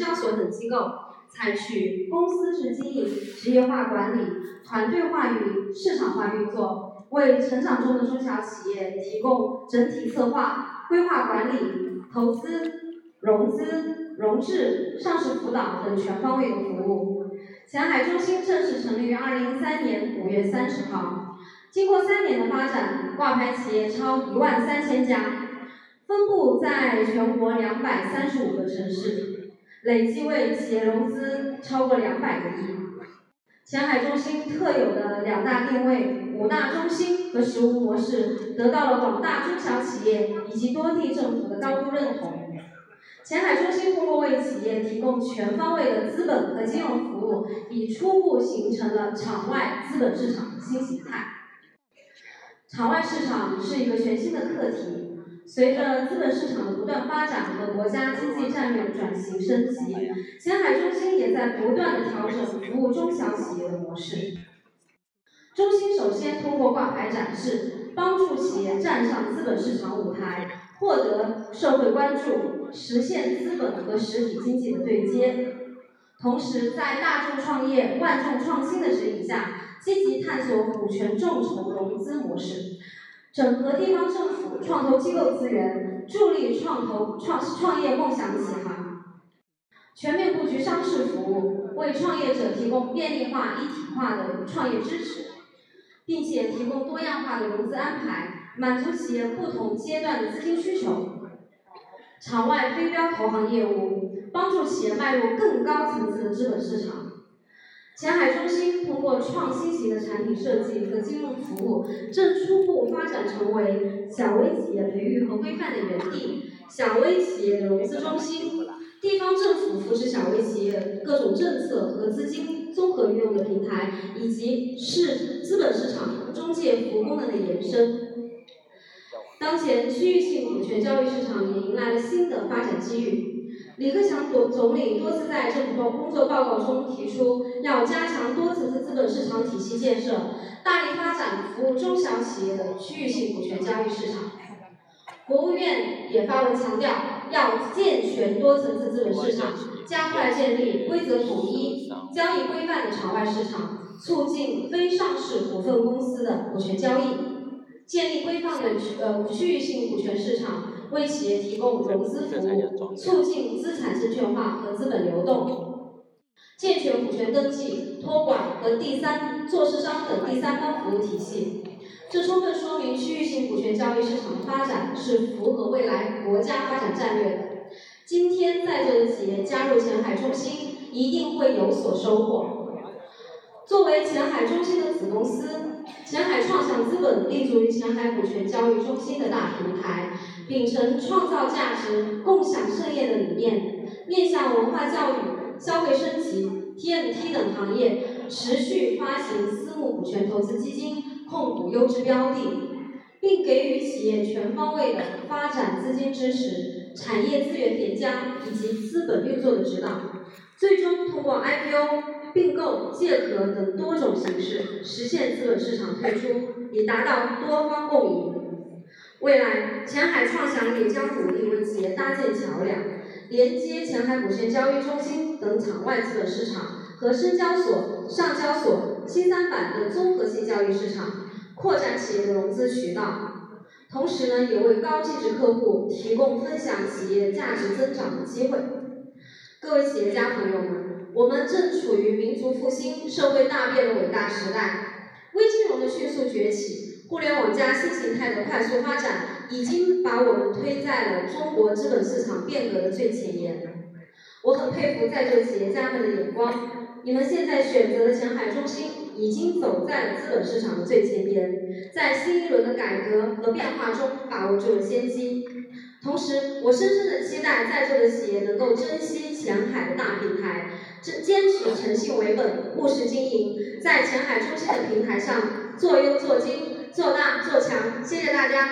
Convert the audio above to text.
交所等机构，采取公司制经营、职业化管理、团队化运营、市场化运作，为成长中的中小企业提供整体策划、规划管理、投资、融资、融资、上市辅导等全方位的服务。前海中心正式成立于二零一三年五月三十号，经过三年的发展，挂牌企业超一万三千家，分布在全国两百三十五个城市，累计为企业融资超过两百个亿。前海中心特有的两大定位、五大中心和实务模式，得到了广大中小企业以及多地政府的高度认同。前海中心通过为企业提供全方位的资本和金融服务，已初步形成了场外资本市场的新形态。场外市场是一个全新的课题，随着资本市场的不断发展和国家经济战略转型升级，前海中心也在不断的调整服务中小企业的模式。中心首先通过挂牌展示，帮助企业站上资本市场舞台，获得社会关注，实现资本和实体经济的对接。同时，在大众创业、万众创新的指引下，积极探索股权众筹融资模式，整合地方政府创投机构资源，助力创投创创业梦想起航。全面布局商事服务，为创业者提供便利化、一体化的创业支持。并且提供多样化的融资安排，满足企业不同阶段的资金需求。场外非标投行业务，帮助企业迈入更高层次的资本市场。前海中心通过创新型的产品设计和金融服务，正初步发展成为小微企业培育和规范的园地，小微企业融资中心，地方政府扶持小微企业各种政策和资金。综合运用的平台，以及市资本市场中介服务功能的延伸。当前区域性股权交易市场也迎来了新的发展机遇。李克强总总理多次在政府工作报告中提出，要加强多层次资本市场体系建设，大力发展服务中小企业的区域性股权交易市场。国务院也发文强调，要健全多层次资本市场，加快建立规则统一。交易规范的场外市场，促进非上市股份公司的股权交易，建立规范的呃区域性股权市场，为企业提供融资服务，促进资产证券化和资本流动，健全股权登记、托管和第三做市商等第三方服务体系。这充分说明区域性股权交易市场的发展是符合未来国家发展战略的。今天在座的企业加入前海中心。一定会有所收获。作为前海中心的子公司，前海创想资本立足于前海股权交易中心的大平台，秉承创造价值、共享盛宴的理念，面向文化教育、消费升级、TMT 等行业，持续发行私募股权投资基金，控股优质标的，并给予企业全方位的发展资金支持、产业资源叠加以及资本运作的指导。最终通过 IPO、并购、借壳等多种形式实现资本市场退出，以达到多方共赢。未来，前海创想也将努力为企业搭建桥梁，连接前海股权交易中心等场外资本市场和深交所、上交所、新三板等综合性交易市场，扩展企业的融资渠道。同时呢，也为高净值客户提供分享企业价值增长的机会。各位企业家朋友们，我们正处于民族复兴、社会大变的伟大时代。微金融的迅速崛起，互联网加新形态的快速发展，已经把我们推在了中国资本市场变革的最前沿。我很佩服在座企业家们的眼光，你们现在选择的前海中心，已经走在了资本市场的最前沿，在新一轮的改革和变化中把握住了先机。同时，我深深的期待在座的企业能够珍惜前海的大平台，坚坚持诚信为本、务实经营，在前海中心的平台上做优做精、做大做强谢谢大家。